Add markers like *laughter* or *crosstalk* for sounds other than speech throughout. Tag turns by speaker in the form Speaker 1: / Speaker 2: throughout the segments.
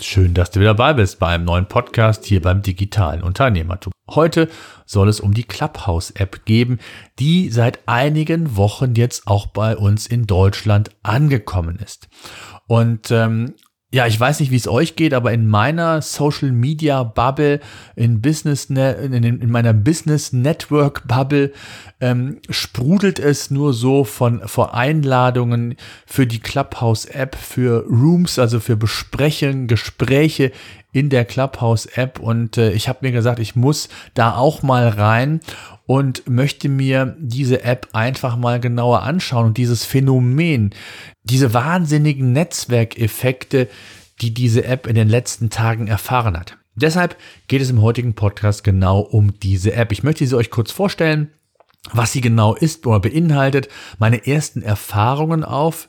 Speaker 1: Schön, dass du wieder dabei bist bei einem neuen Podcast hier beim digitalen Unternehmertum. Heute soll es um die Clubhouse-App geben, die seit einigen Wochen jetzt auch bei uns in Deutschland angekommen ist. Und ähm, ja, ich weiß nicht, wie es euch geht, aber in meiner Social Media Bubble, in Business, ne, in, in meiner Business Network Bubble, ähm, sprudelt es nur so von vor Einladungen für die Clubhouse App, für Rooms, also für Besprechungen, Gespräche in der Clubhouse App. Und äh, ich habe mir gesagt, ich muss da auch mal rein und möchte mir diese App einfach mal genauer anschauen und dieses Phänomen, diese wahnsinnigen Netzwerkeffekte, die diese App in den letzten Tagen erfahren hat. Deshalb geht es im heutigen Podcast genau um diese App. Ich möchte sie euch kurz vorstellen, was sie genau ist oder beinhaltet, meine ersten Erfahrungen auf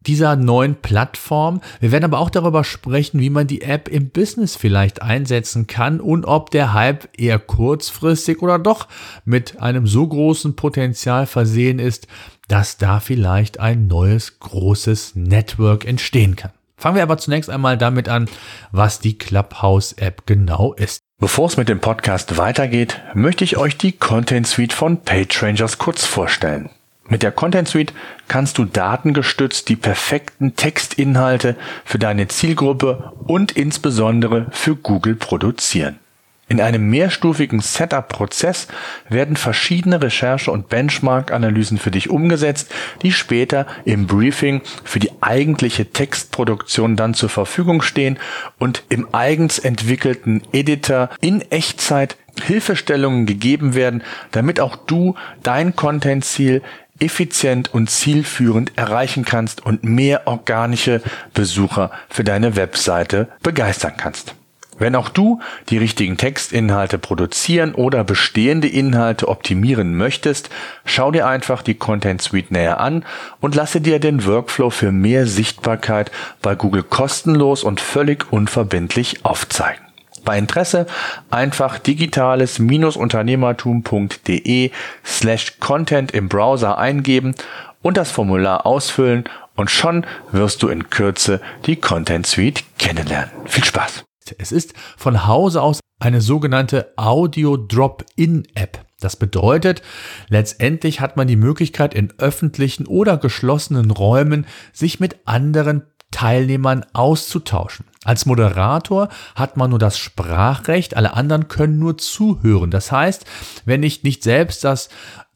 Speaker 1: dieser neuen Plattform. Wir werden aber auch darüber sprechen, wie man die App im Business vielleicht einsetzen kann und ob der Hype eher kurzfristig oder doch mit einem so großen Potenzial versehen ist, dass da vielleicht ein neues großes Network entstehen kann. Fangen wir aber zunächst einmal damit an, was die Clubhouse-App genau ist.
Speaker 2: Bevor es mit dem Podcast weitergeht, möchte ich euch die Content Suite von PageRangers kurz vorstellen. Mit der Content Suite kannst du datengestützt die perfekten Textinhalte für deine Zielgruppe und insbesondere für Google produzieren. In einem mehrstufigen Setup-Prozess werden verschiedene Recherche- und Benchmark-Analysen für dich umgesetzt, die später im Briefing für die eigentliche Textproduktion dann zur Verfügung stehen und im eigens entwickelten Editor in Echtzeit Hilfestellungen gegeben werden, damit auch du dein Content-Ziel effizient und zielführend erreichen kannst und mehr organische Besucher für deine Webseite begeistern kannst. Wenn auch du die richtigen Textinhalte produzieren oder bestehende Inhalte optimieren möchtest, schau dir einfach die Content Suite näher an und lasse dir den Workflow für mehr Sichtbarkeit bei Google kostenlos und völlig unverbindlich aufzeigen. Bei Interesse einfach digitales-unternehmertum.de slash content im Browser eingeben und das Formular ausfüllen und schon wirst du in Kürze die Content Suite kennenlernen. Viel Spaß!
Speaker 1: Es ist von Hause aus eine sogenannte Audio Drop-in App. Das bedeutet, letztendlich hat man die Möglichkeit, in öffentlichen oder geschlossenen Räumen sich mit anderen Teilnehmern auszutauschen. Als Moderator hat man nur das Sprachrecht, alle anderen können nur zuhören. Das heißt, wenn ich nicht selbst das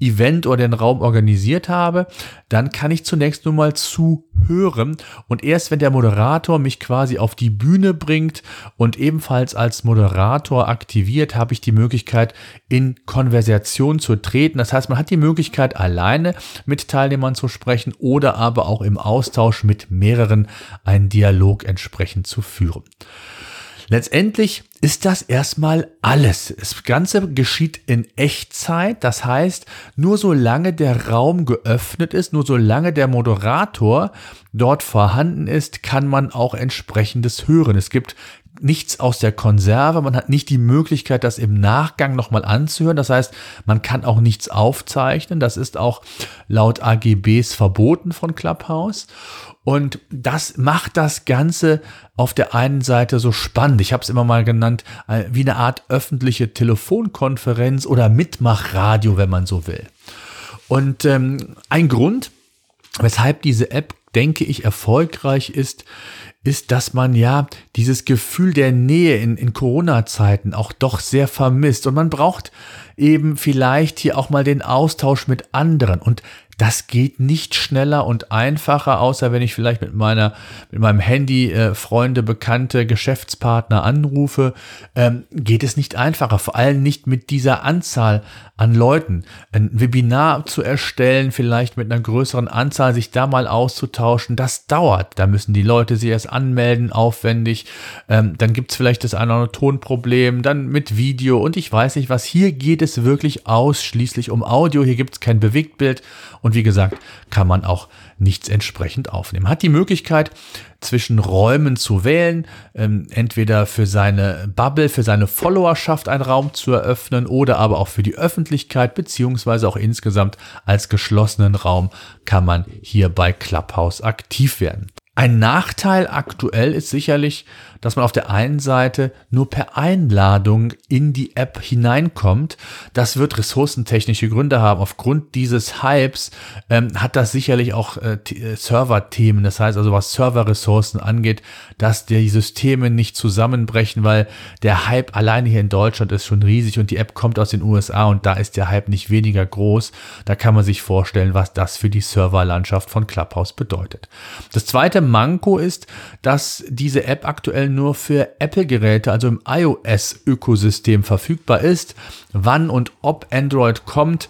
Speaker 1: Event oder den Raum organisiert habe, dann kann ich zunächst nur mal zuhören und erst wenn der Moderator mich quasi auf die Bühne bringt und ebenfalls als Moderator aktiviert, habe ich die Möglichkeit in Konversation zu treten. Das heißt, man hat die Möglichkeit alleine mit Teilnehmern zu sprechen oder aber auch im Austausch mit mehreren einen Dialog entsprechend zu führen. Letztendlich ist das erstmal alles. Das Ganze geschieht in Echtzeit. Das heißt, nur solange der Raum geöffnet ist, nur solange der Moderator dort vorhanden ist, kann man auch entsprechendes hören. Es gibt nichts aus der Konserve, man hat nicht die Möglichkeit, das im Nachgang nochmal anzuhören. Das heißt, man kann auch nichts aufzeichnen. Das ist auch laut AGBs verboten von Clubhouse. Und das macht das Ganze auf der einen Seite so spannend. Ich habe es immer mal genannt, äh, wie eine Art öffentliche Telefonkonferenz oder Mitmachradio, wenn man so will. Und ähm, ein Grund, weshalb diese App, denke ich, erfolgreich ist, ist, dass man ja dieses Gefühl der Nähe in, in Corona-Zeiten auch doch sehr vermisst. Und man braucht eben vielleicht hier auch mal den Austausch mit anderen. Und das geht nicht schneller und einfacher, außer wenn ich vielleicht mit meiner, mit meinem Handy äh, Freunde, Bekannte, Geschäftspartner anrufe, ähm, geht es nicht einfacher. Vor allem nicht mit dieser Anzahl an Leuten. Ein Webinar zu erstellen, vielleicht mit einer größeren Anzahl, sich da mal auszutauschen, das dauert. Da müssen die Leute sich erst anmelden, aufwendig. Ähm, dann gibt es vielleicht das eine oder andere Tonproblem, dann mit Video und ich weiß nicht was. Hier geht es wirklich ausschließlich um Audio. Hier gibt es kein Bewegtbild und wie gesagt, kann man auch nichts entsprechend aufnehmen. Hat die Möglichkeit, zwischen Räumen zu wählen, ähm, entweder für seine Bubble, für seine Followerschaft einen Raum zu eröffnen oder aber auch für die Öffentlichkeit, beziehungsweise auch insgesamt als geschlossenen Raum kann man hier bei Clubhouse aktiv werden. Ein Nachteil aktuell ist sicherlich, dass man auf der einen Seite nur per Einladung in die App hineinkommt. Das wird ressourcentechnische Gründe haben. Aufgrund dieses Hypes ähm, hat das sicherlich auch äh, äh, Server-Themen. Das heißt also, was Serverressourcen angeht, dass die Systeme nicht zusammenbrechen, weil der Hype alleine hier in Deutschland ist schon riesig und die App kommt aus den USA und da ist der Hype nicht weniger groß. Da kann man sich vorstellen, was das für die Serverlandschaft von Clubhouse bedeutet. Das zweite Manko ist, dass diese App aktuell nur für Apple-Geräte, also im iOS-Ökosystem verfügbar ist. Wann und ob Android kommt,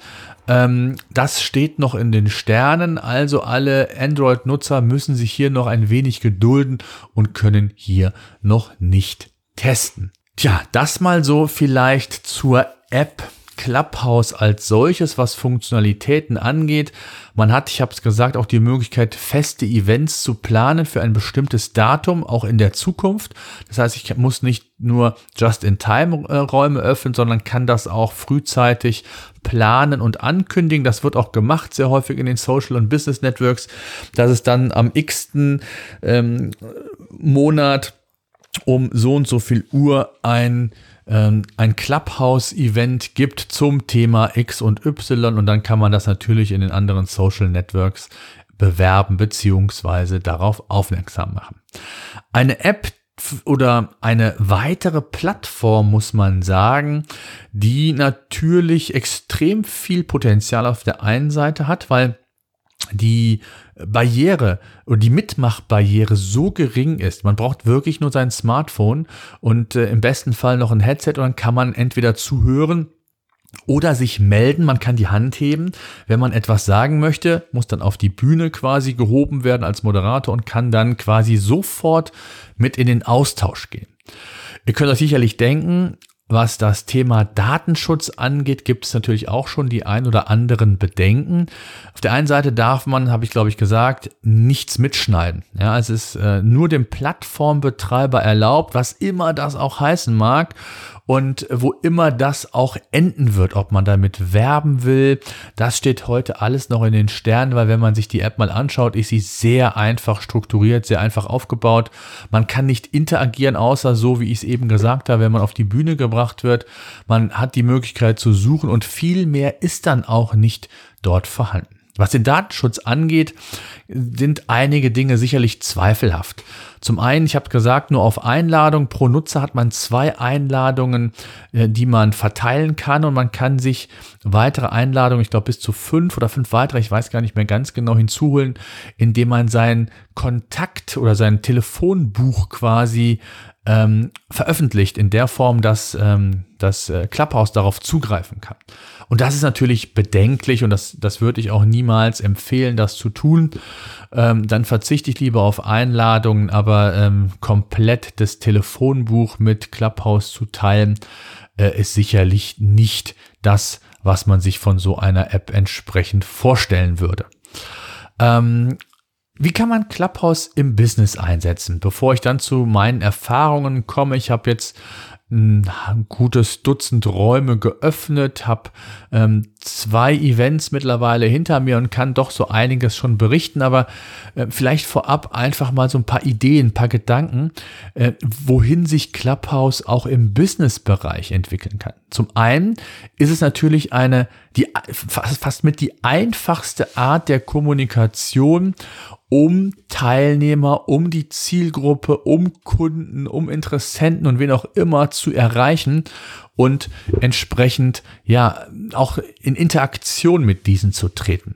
Speaker 1: ähm, das steht noch in den Sternen. Also alle Android-Nutzer müssen sich hier noch ein wenig gedulden und können hier noch nicht testen. Tja, das mal so vielleicht zur App Clubhouse als solches, was Funktionalitäten angeht. Man hat, ich habe es gesagt, auch die Möglichkeit, feste Events zu planen für ein bestimmtes Datum, auch in der Zukunft. Das heißt, ich muss nicht nur Just-in-Time-Räume öffnen, sondern kann das auch frühzeitig planen und ankündigen. Das wird auch gemacht, sehr häufig in den Social und Business Networks, dass es dann am x-ten ähm, Monat um so und so viel Uhr ein ein Clubhouse-Event gibt zum Thema X und Y und dann kann man das natürlich in den anderen Social Networks bewerben beziehungsweise darauf aufmerksam machen. Eine App oder eine weitere Plattform, muss man sagen, die natürlich extrem viel Potenzial auf der einen Seite hat, weil die Barriere und die Mitmachbarriere so gering ist. Man braucht wirklich nur sein Smartphone und äh, im besten Fall noch ein Headset und dann kann man entweder zuhören oder sich melden, man kann die Hand heben. Wenn man etwas sagen möchte, muss dann auf die Bühne quasi gehoben werden als Moderator und kann dann quasi sofort mit in den Austausch gehen. Ihr könnt euch sicherlich denken, was das Thema Datenschutz angeht, gibt es natürlich auch schon die ein oder anderen Bedenken. Auf der einen Seite darf man, habe ich glaube ich gesagt, nichts mitschneiden. Ja, es ist äh, nur dem Plattformbetreiber erlaubt, was immer das auch heißen mag und wo immer das auch enden wird, ob man damit werben will, das steht heute alles noch in den Sternen, weil wenn man sich die App mal anschaut, ist sie sehr einfach strukturiert, sehr einfach aufgebaut. Man kann nicht interagieren, außer so, wie ich es eben gesagt habe, wenn man auf die Bühne gebracht wird. Man hat die Möglichkeit zu suchen und viel mehr ist dann auch nicht dort vorhanden. Was den Datenschutz angeht, sind einige Dinge sicherlich zweifelhaft. Zum einen, ich habe gesagt, nur auf Einladung. Pro Nutzer hat man zwei Einladungen, äh, die man verteilen kann. Und man kann sich weitere Einladungen, ich glaube bis zu fünf oder fünf weitere, ich weiß gar nicht mehr ganz genau, hinzuholen, indem man seinen Kontakt oder sein Telefonbuch quasi ähm, veröffentlicht in der Form, dass ähm, das äh, Clubhouse darauf zugreifen kann. Und das ist natürlich bedenklich und das, das würde ich auch niemals empfehlen, das zu tun. Ähm, dann verzichte ich lieber auf Einladungen, aber ähm, komplett das Telefonbuch mit Clubhouse zu teilen, äh, ist sicherlich nicht das, was man sich von so einer App entsprechend vorstellen würde. Ähm, wie kann man Clubhouse im Business einsetzen? Bevor ich dann zu meinen Erfahrungen komme, ich habe jetzt ein gutes Dutzend Räume geöffnet, habe ähm, zwei Events mittlerweile hinter mir und kann doch so einiges schon berichten, aber äh, vielleicht vorab einfach mal so ein paar Ideen, ein paar Gedanken, äh, wohin sich Clubhouse auch im Businessbereich entwickeln kann. Zum einen ist es natürlich eine, die fast mit die einfachste Art der Kommunikation um Teilnehmer, um die Zielgruppe, um Kunden, um Interessenten und wen auch immer zu erreichen und entsprechend ja auch in Interaktion mit diesen zu treten.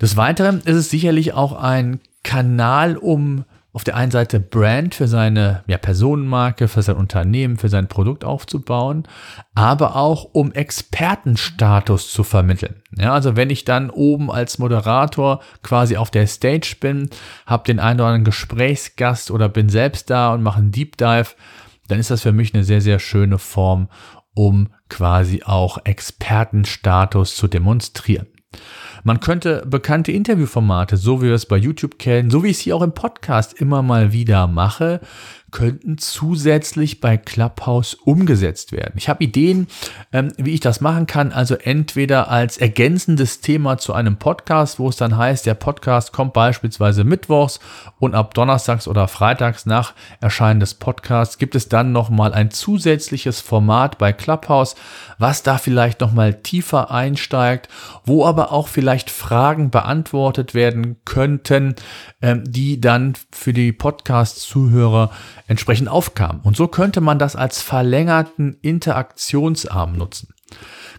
Speaker 1: Des Weiteren ist es sicherlich auch ein Kanal, um auf der einen Seite Brand für seine ja, Personenmarke, für sein Unternehmen, für sein Produkt aufzubauen, aber auch um Expertenstatus zu vermitteln. Ja, also wenn ich dann oben als Moderator quasi auf der Stage bin, habe den einen oder anderen Gesprächsgast oder bin selbst da und mache einen Deep Dive, dann ist das für mich eine sehr, sehr schöne Form, um quasi auch Expertenstatus zu demonstrieren. Man könnte bekannte Interviewformate, so wie wir es bei YouTube kennen, so wie ich es hier auch im Podcast immer mal wieder mache, könnten zusätzlich bei Clubhouse umgesetzt werden. Ich habe Ideen, ähm, wie ich das machen kann. Also entweder als ergänzendes Thema zu einem Podcast, wo es dann heißt, der Podcast kommt beispielsweise mittwochs und ab Donnerstags oder Freitags nach Erscheinen des Podcasts gibt es dann nochmal ein zusätzliches Format bei Clubhouse, was da vielleicht nochmal tiefer einsteigt, wo aber auch vielleicht Fragen beantwortet werden könnten, ähm, die dann für die Podcast-Zuhörer entsprechend aufkam. Und so könnte man das als verlängerten Interaktionsarm nutzen.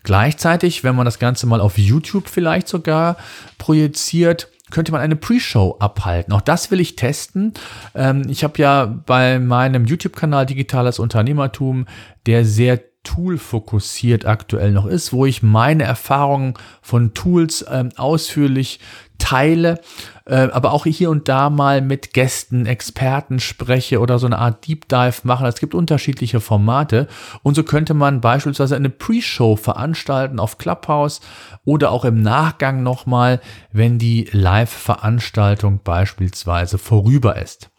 Speaker 1: Gleichzeitig, wenn man das Ganze mal auf YouTube vielleicht sogar projiziert, könnte man eine Pre-Show abhalten. Auch das will ich testen. Ähm, ich habe ja bei meinem YouTube-Kanal Digitales Unternehmertum, der sehr Tool-fokussiert aktuell noch ist, wo ich meine Erfahrungen von Tools ähm, ausführlich teile, äh, aber auch hier und da mal mit Gästen, Experten spreche oder so eine Art Deep Dive mache. Es gibt unterschiedliche Formate und so könnte man beispielsweise eine Pre-Show veranstalten auf Clubhouse oder auch im Nachgang nochmal, wenn die Live-Veranstaltung beispielsweise vorüber ist.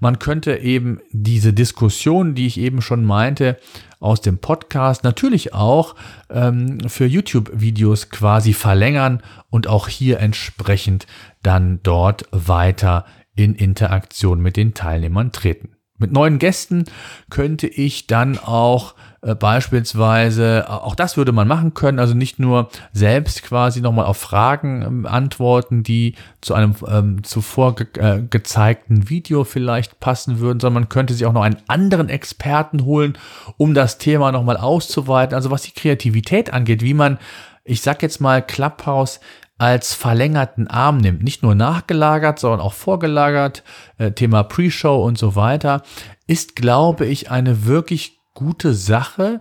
Speaker 1: Man könnte eben diese Diskussion, die ich eben schon meinte, aus dem Podcast natürlich auch ähm, für YouTube-Videos quasi verlängern und auch hier entsprechend dann dort weiter in Interaktion mit den Teilnehmern treten. Mit neuen Gästen könnte ich dann auch äh, beispielsweise, auch das würde man machen können, also nicht nur selbst quasi nochmal auf Fragen ähm, antworten, die zu einem ähm, zuvor ge äh, gezeigten Video vielleicht passen würden, sondern man könnte sich auch noch einen anderen Experten holen, um das Thema nochmal auszuweiten. Also was die Kreativität angeht, wie man, ich sag jetzt mal, Clubhouse als verlängerten Arm nimmt. Nicht nur nachgelagert, sondern auch vorgelagert. Äh, Thema Pre-Show und so weiter. Ist, glaube ich, eine wirklich gute Sache,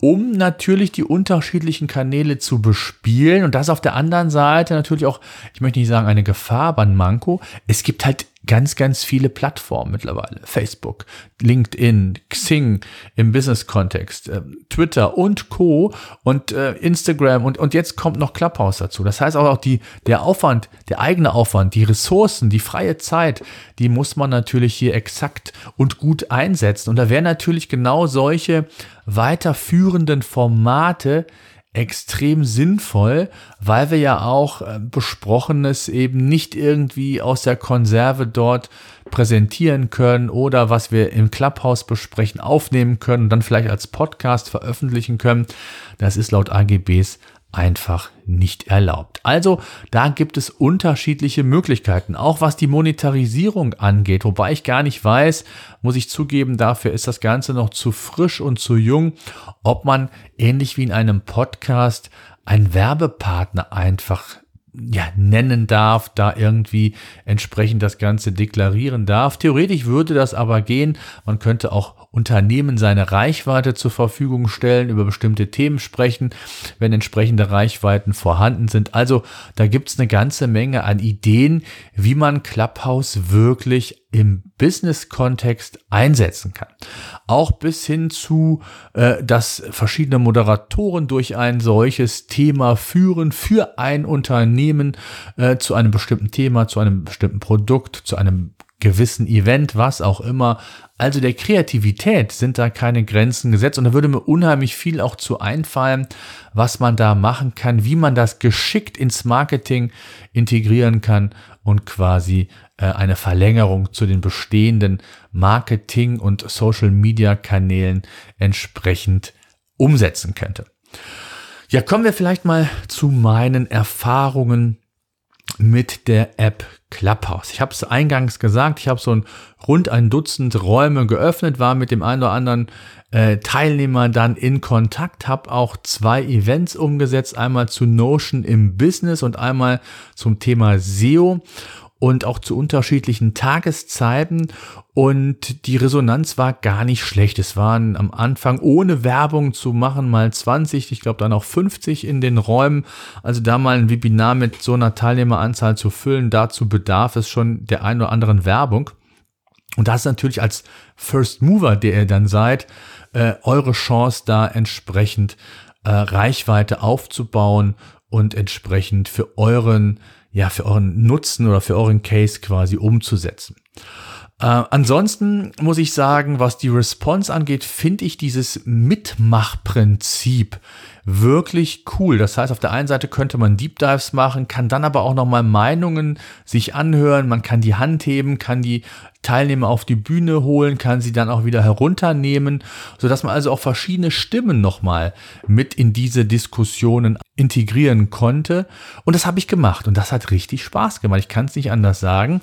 Speaker 1: um natürlich die unterschiedlichen Kanäle zu bespielen. Und das auf der anderen Seite natürlich auch, ich möchte nicht sagen eine Gefahr, ein Manko. Es gibt halt ganz, ganz viele Plattformen mittlerweile. Facebook, LinkedIn, Xing im Business-Kontext, äh, Twitter und Co. und äh, Instagram und, und jetzt kommt noch Clubhouse dazu. Das heißt auch, auch die, der Aufwand, der eigene Aufwand, die Ressourcen, die freie Zeit, die muss man natürlich hier exakt und gut einsetzen. Und da wären natürlich genau solche weiterführenden Formate extrem sinnvoll, weil wir ja auch äh, Besprochenes eben nicht irgendwie aus der Konserve dort präsentieren können oder was wir im Clubhouse besprechen, aufnehmen können und dann vielleicht als Podcast veröffentlichen können. Das ist laut AGBs einfach nicht erlaubt. Also da gibt es unterschiedliche Möglichkeiten, auch was die Monetarisierung angeht, wobei ich gar nicht weiß, muss ich zugeben, dafür ist das Ganze noch zu frisch und zu jung, ob man ähnlich wie in einem Podcast einen Werbepartner einfach ja, nennen darf, da irgendwie entsprechend das Ganze deklarieren darf. Theoretisch würde das aber gehen. Man könnte auch Unternehmen seine Reichweite zur Verfügung stellen, über bestimmte Themen sprechen, wenn entsprechende Reichweiten vorhanden sind. Also da gibt es eine ganze Menge an Ideen, wie man Clubhouse wirklich im Business-Kontext einsetzen kann. Auch bis hin zu, äh, dass verschiedene Moderatoren durch ein solches Thema führen für ein Unternehmen äh, zu einem bestimmten Thema, zu einem bestimmten Produkt, zu einem gewissen Event, was auch immer. Also der Kreativität sind da keine Grenzen gesetzt und da würde mir unheimlich viel auch zu einfallen, was man da machen kann, wie man das geschickt ins Marketing integrieren kann und quasi eine Verlängerung zu den bestehenden Marketing- und Social-Media-Kanälen entsprechend umsetzen könnte. Ja, kommen wir vielleicht mal zu meinen Erfahrungen mit der App Clubhouse. Ich habe es eingangs gesagt, ich habe so ein, rund ein Dutzend Räume geöffnet, war mit dem einen oder anderen äh, Teilnehmer dann in Kontakt, habe auch zwei Events umgesetzt, einmal zu Notion im Business und einmal zum Thema SEO. Und auch zu unterschiedlichen Tageszeiten und die Resonanz war gar nicht schlecht. Es waren am Anfang ohne Werbung zu machen mal 20, ich glaube dann auch 50 in den Räumen. Also da mal ein Webinar mit so einer Teilnehmeranzahl zu füllen, dazu bedarf es schon der ein oder anderen Werbung. Und das ist natürlich als First Mover, der ihr dann seid, äh, eure Chance da entsprechend äh, Reichweite aufzubauen und entsprechend für euren, ja, für euren Nutzen oder für euren Case quasi umzusetzen. Äh, ansonsten muss ich sagen, was die Response angeht, finde ich dieses Mitmachprinzip wirklich cool. Das heißt, auf der einen Seite könnte man Deep Dives machen, kann dann aber auch nochmal Meinungen sich anhören, man kann die Hand heben, kann die Teilnehmer auf die Bühne holen, kann sie dann auch wieder herunternehmen, sodass man also auch verschiedene Stimmen nochmal mit in diese Diskussionen integrieren konnte. Und das habe ich gemacht und das hat richtig Spaß gemacht. Ich kann es nicht anders sagen.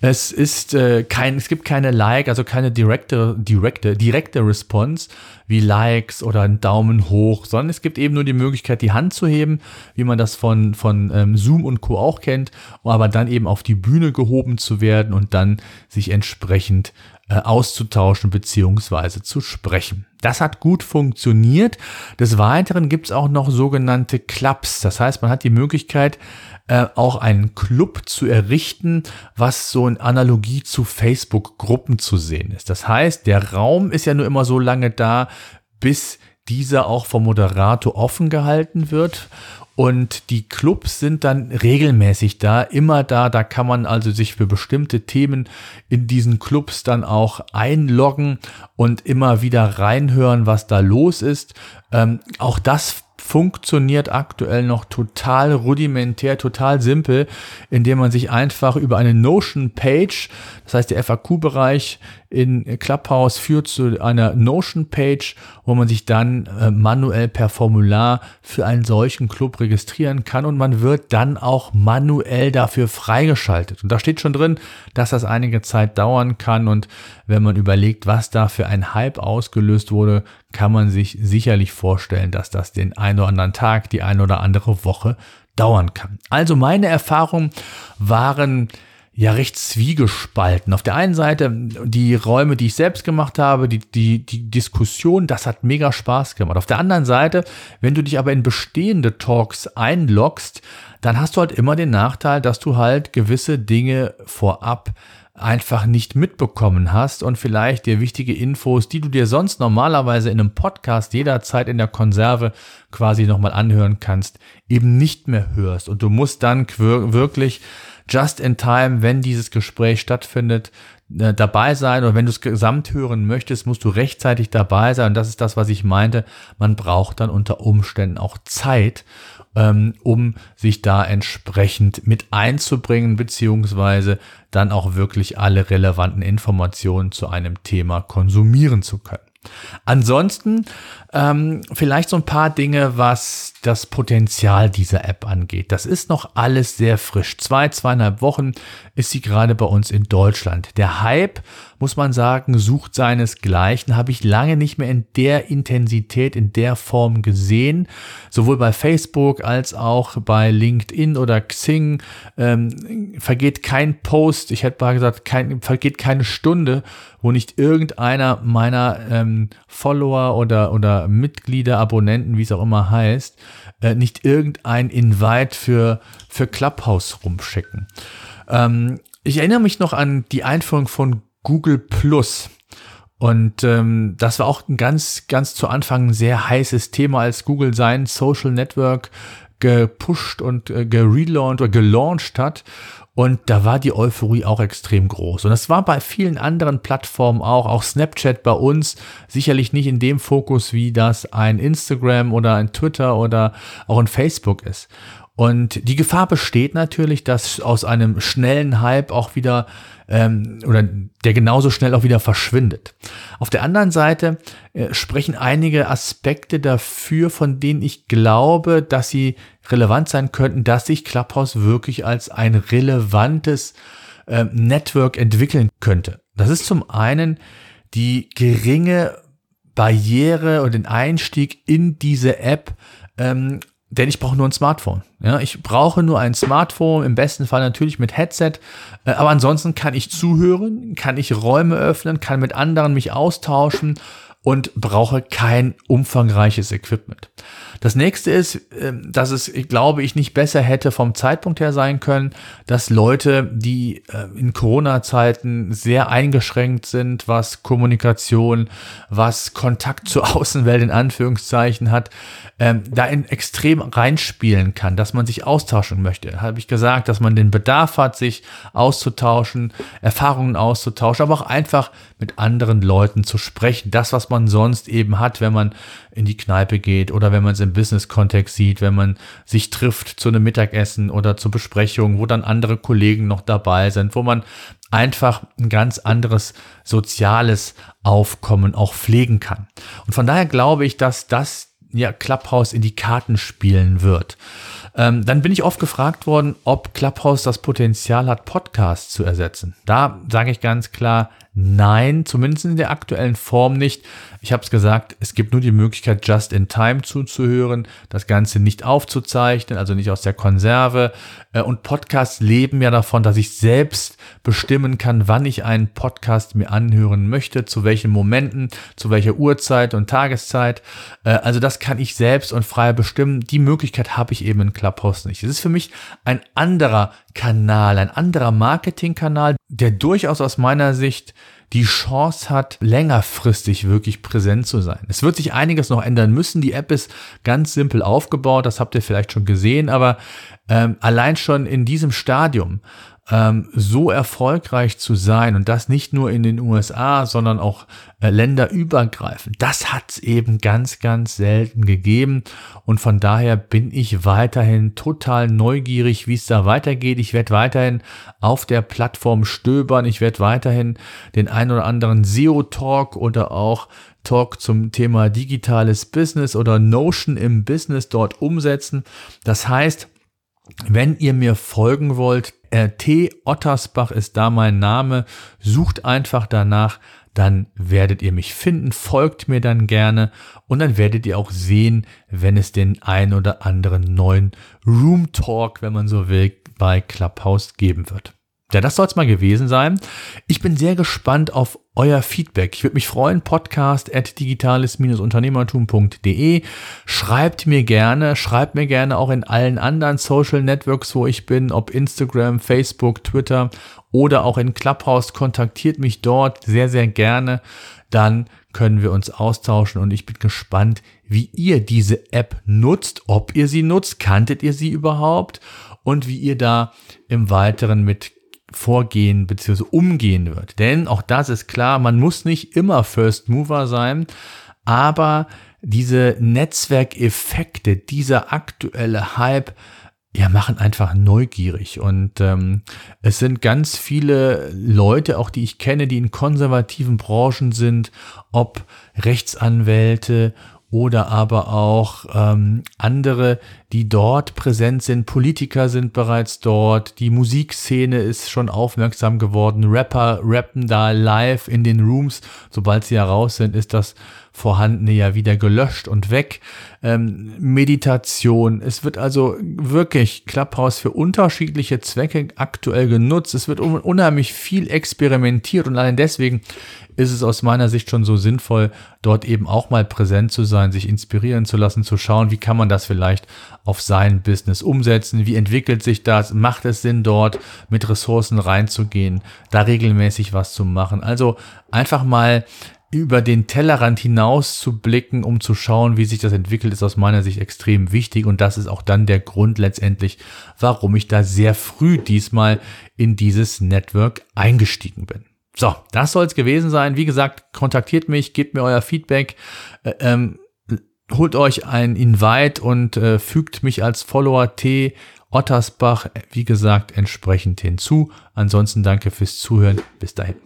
Speaker 1: Es ist äh, kein, es gibt keine Like, also keine direkte, direkte, direkte Response wie Likes oder einen Daumen hoch, sondern es gibt eben nur die Möglichkeit, die Hand zu heben, wie man das von, von ähm, Zoom und Co. auch kennt, aber dann eben auf die Bühne gehoben zu werden und dann sich entsprechend äh, auszutauschen beziehungsweise zu sprechen. Das hat gut funktioniert. Des Weiteren gibt es auch noch sogenannte Clubs. Das heißt, man hat die Möglichkeit, äh, auch einen Club zu errichten, was so in Analogie zu Facebook-Gruppen zu sehen ist. Das heißt, der Raum ist ja nur immer so lange da, bis dieser auch vom Moderator offen gehalten wird. Und die Clubs sind dann regelmäßig da, immer da. Da kann man also sich für bestimmte Themen in diesen Clubs dann auch einloggen und immer wieder reinhören, was da los ist. Ähm, auch das funktioniert aktuell noch total rudimentär, total simpel, indem man sich einfach über eine Notion-Page, das heißt der FAQ-Bereich in Clubhouse führt zu einer Notion-Page, wo man sich dann äh, manuell per Formular für einen solchen Club registrieren kann und man wird dann auch manuell dafür freigeschaltet. Und da steht schon drin, dass das einige Zeit dauern kann und wenn man überlegt, was da für ein Hype ausgelöst wurde, kann man sich sicherlich vorstellen, dass das den einen oder anderen Tag, die eine oder andere Woche dauern kann. Also meine Erfahrungen waren ja recht zwiegespalten. Auf der einen Seite die Räume, die ich selbst gemacht habe, die, die, die Diskussion, das hat mega Spaß gemacht. Auf der anderen Seite, wenn du dich aber in bestehende Talks einloggst, dann hast du halt immer den Nachteil, dass du halt gewisse Dinge vorab einfach nicht mitbekommen hast und vielleicht dir wichtige Infos, die du dir sonst normalerweise in einem Podcast jederzeit in der Konserve quasi nochmal anhören kannst, eben nicht mehr hörst. Und du musst dann wirklich just in time, wenn dieses Gespräch stattfindet, äh, dabei sein oder wenn du es gesamt hören möchtest, musst du rechtzeitig dabei sein. Und das ist das, was ich meinte. Man braucht dann unter Umständen auch Zeit, ähm, um sich da entsprechend mit einzubringen, beziehungsweise dann auch wirklich alle relevanten Informationen zu einem Thema konsumieren zu können. Ansonsten ähm, vielleicht so ein paar Dinge, was das Potenzial dieser App angeht. Das ist noch alles sehr frisch. Zwei, zweieinhalb Wochen ist sie gerade bei uns in Deutschland. Der Hype, muss man sagen, sucht seinesgleichen. Habe ich lange nicht mehr in der Intensität, in der Form gesehen. Sowohl bei Facebook als auch bei LinkedIn oder Xing ähm, vergeht kein Post, ich hätte mal gesagt, kein, vergeht keine Stunde, wo nicht irgendeiner meiner ähm, Follower oder, oder Mitglieder, Abonnenten, wie es auch immer heißt, äh, nicht irgendein Invite für, für Clubhouse rumschicken. Ähm, ich erinnere mich noch an die Einführung von Google Plus. Und ähm, das war auch ein ganz, ganz zu Anfang ein sehr heißes Thema, als Google sein Social Network gepusht und äh, gerelauncht oder gelauncht hat. Und da war die Euphorie auch extrem groß. Und das war bei vielen anderen Plattformen auch, auch Snapchat bei uns, sicherlich nicht in dem Fokus, wie das ein Instagram oder ein Twitter oder auch ein Facebook ist. Und die Gefahr besteht natürlich, dass aus einem schnellen Hype auch wieder ähm, oder der genauso schnell auch wieder verschwindet. Auf der anderen Seite äh, sprechen einige Aspekte dafür, von denen ich glaube, dass sie relevant sein könnten, dass sich Clubhouse wirklich als ein relevantes äh, Network entwickeln könnte. Das ist zum einen die geringe Barriere und den Einstieg in diese App ähm, denn ich brauche nur ein Smartphone. Ja, ich brauche nur ein Smartphone, im besten Fall natürlich mit Headset, äh, aber ansonsten kann ich zuhören, kann ich Räume öffnen, kann mit anderen mich austauschen und brauche kein umfangreiches Equipment. Das nächste ist, ähm, dass es, glaube ich, nicht besser hätte vom Zeitpunkt her sein können, dass Leute, die äh, in Corona-Zeiten sehr eingeschränkt sind, was Kommunikation, was Kontakt zur *laughs* Außenwelt in Anführungszeichen hat, ähm, da in extrem reinspielen kann, dass man sich austauschen möchte. Habe ich gesagt, dass man den Bedarf hat, sich auszutauschen, Erfahrungen auszutauschen, aber auch einfach mit anderen Leuten zu sprechen. Das, was man sonst eben hat, wenn man in die Kneipe geht oder wenn man es im Business-Kontext sieht, wenn man sich trifft zu einem Mittagessen oder zur Besprechung, wo dann andere Kollegen noch dabei sind, wo man einfach ein ganz anderes soziales Aufkommen auch pflegen kann. Und von daher glaube ich, dass das ja Clubhouse in die Karten spielen wird. Ähm, dann bin ich oft gefragt worden, ob Clubhouse das Potenzial hat, Podcasts zu ersetzen. Da sage ich ganz klar, Nein, zumindest in der aktuellen Form nicht. Ich habe es gesagt, es gibt nur die Möglichkeit, just in time zuzuhören, das Ganze nicht aufzuzeichnen, also nicht aus der Konserve. Äh, und Podcasts leben ja davon, dass ich selbst bestimmen kann, wann ich einen Podcast mir anhören möchte, zu welchen Momenten, zu welcher Uhrzeit und Tageszeit. Äh, also das kann ich selbst und frei bestimmen. Die Möglichkeit habe ich eben in Clubhouse nicht. Es ist für mich ein anderer Kanal, ein anderer Marketingkanal, der durchaus aus meiner Sicht die Chance hat, längerfristig wirklich präsent zu sein. Es wird sich einiges noch ändern müssen. Die App ist ganz simpel aufgebaut, das habt ihr vielleicht schon gesehen, aber ähm, allein schon in diesem Stadium ähm, so erfolgreich zu sein und das nicht nur in den USA, sondern auch äh, länderübergreifend, das hat es eben ganz, ganz selten gegeben. Und von daher bin ich weiterhin total neugierig, wie es da weitergeht. Ich werde weiterhin auf der Plattform stöbern. Ich werde weiterhin den ein oder anderen SEO-Talk oder auch Talk zum Thema digitales Business oder Notion im Business dort umsetzen. Das heißt, wenn ihr mir folgen wollt, T. Ottersbach ist da mein Name. Sucht einfach danach, dann werdet ihr mich finden, folgt mir dann gerne und dann werdet ihr auch sehen, wenn es den ein oder anderen neuen Room Talk, wenn man so will, bei Clubhouse geben wird. Ja, das soll es mal gewesen sein. Ich bin sehr gespannt auf euer Feedback. Ich würde mich freuen, podcast at digitales-unternehmertum.de. Schreibt mir gerne, schreibt mir gerne auch in allen anderen Social Networks, wo ich bin, ob Instagram, Facebook, Twitter oder auch in Clubhouse. Kontaktiert mich dort sehr, sehr gerne. Dann können wir uns austauschen und ich bin gespannt, wie ihr diese App nutzt, ob ihr sie nutzt, kanntet ihr sie überhaupt und wie ihr da im Weiteren mit vorgehen bzw. umgehen wird. Denn auch das ist klar, man muss nicht immer First Mover sein, aber diese Netzwerkeffekte, dieser aktuelle Hype, ja, machen einfach neugierig. Und ähm, es sind ganz viele Leute, auch die ich kenne, die in konservativen Branchen sind, ob Rechtsanwälte oder aber auch ähm, andere, die dort präsent sind. Politiker sind bereits dort. Die Musikszene ist schon aufmerksam geworden. Rapper rappen da live in den Rooms. Sobald sie heraus sind, ist das vorhandene ja wieder gelöscht und weg. Ähm, Meditation. Es wird also wirklich Clubhouse für unterschiedliche Zwecke aktuell genutzt. Es wird unheimlich viel experimentiert und allein deswegen ist es aus meiner Sicht schon so sinnvoll, dort eben auch mal präsent zu sein, sich inspirieren zu lassen, zu schauen, wie kann man das vielleicht auf sein Business umsetzen, wie entwickelt sich das, macht es Sinn dort mit Ressourcen reinzugehen, da regelmäßig was zu machen. Also einfach mal über den Tellerrand hinaus zu blicken, um zu schauen, wie sich das entwickelt, ist aus meiner Sicht extrem wichtig. Und das ist auch dann der Grund letztendlich, warum ich da sehr früh diesmal in dieses Network eingestiegen bin. So, das soll es gewesen sein. Wie gesagt, kontaktiert mich, gebt mir euer Feedback, äh, ähm, holt euch ein Invite und äh, fügt mich als Follower T Ottersbach, wie gesagt, entsprechend hinzu. Ansonsten danke fürs Zuhören. Bis dahin.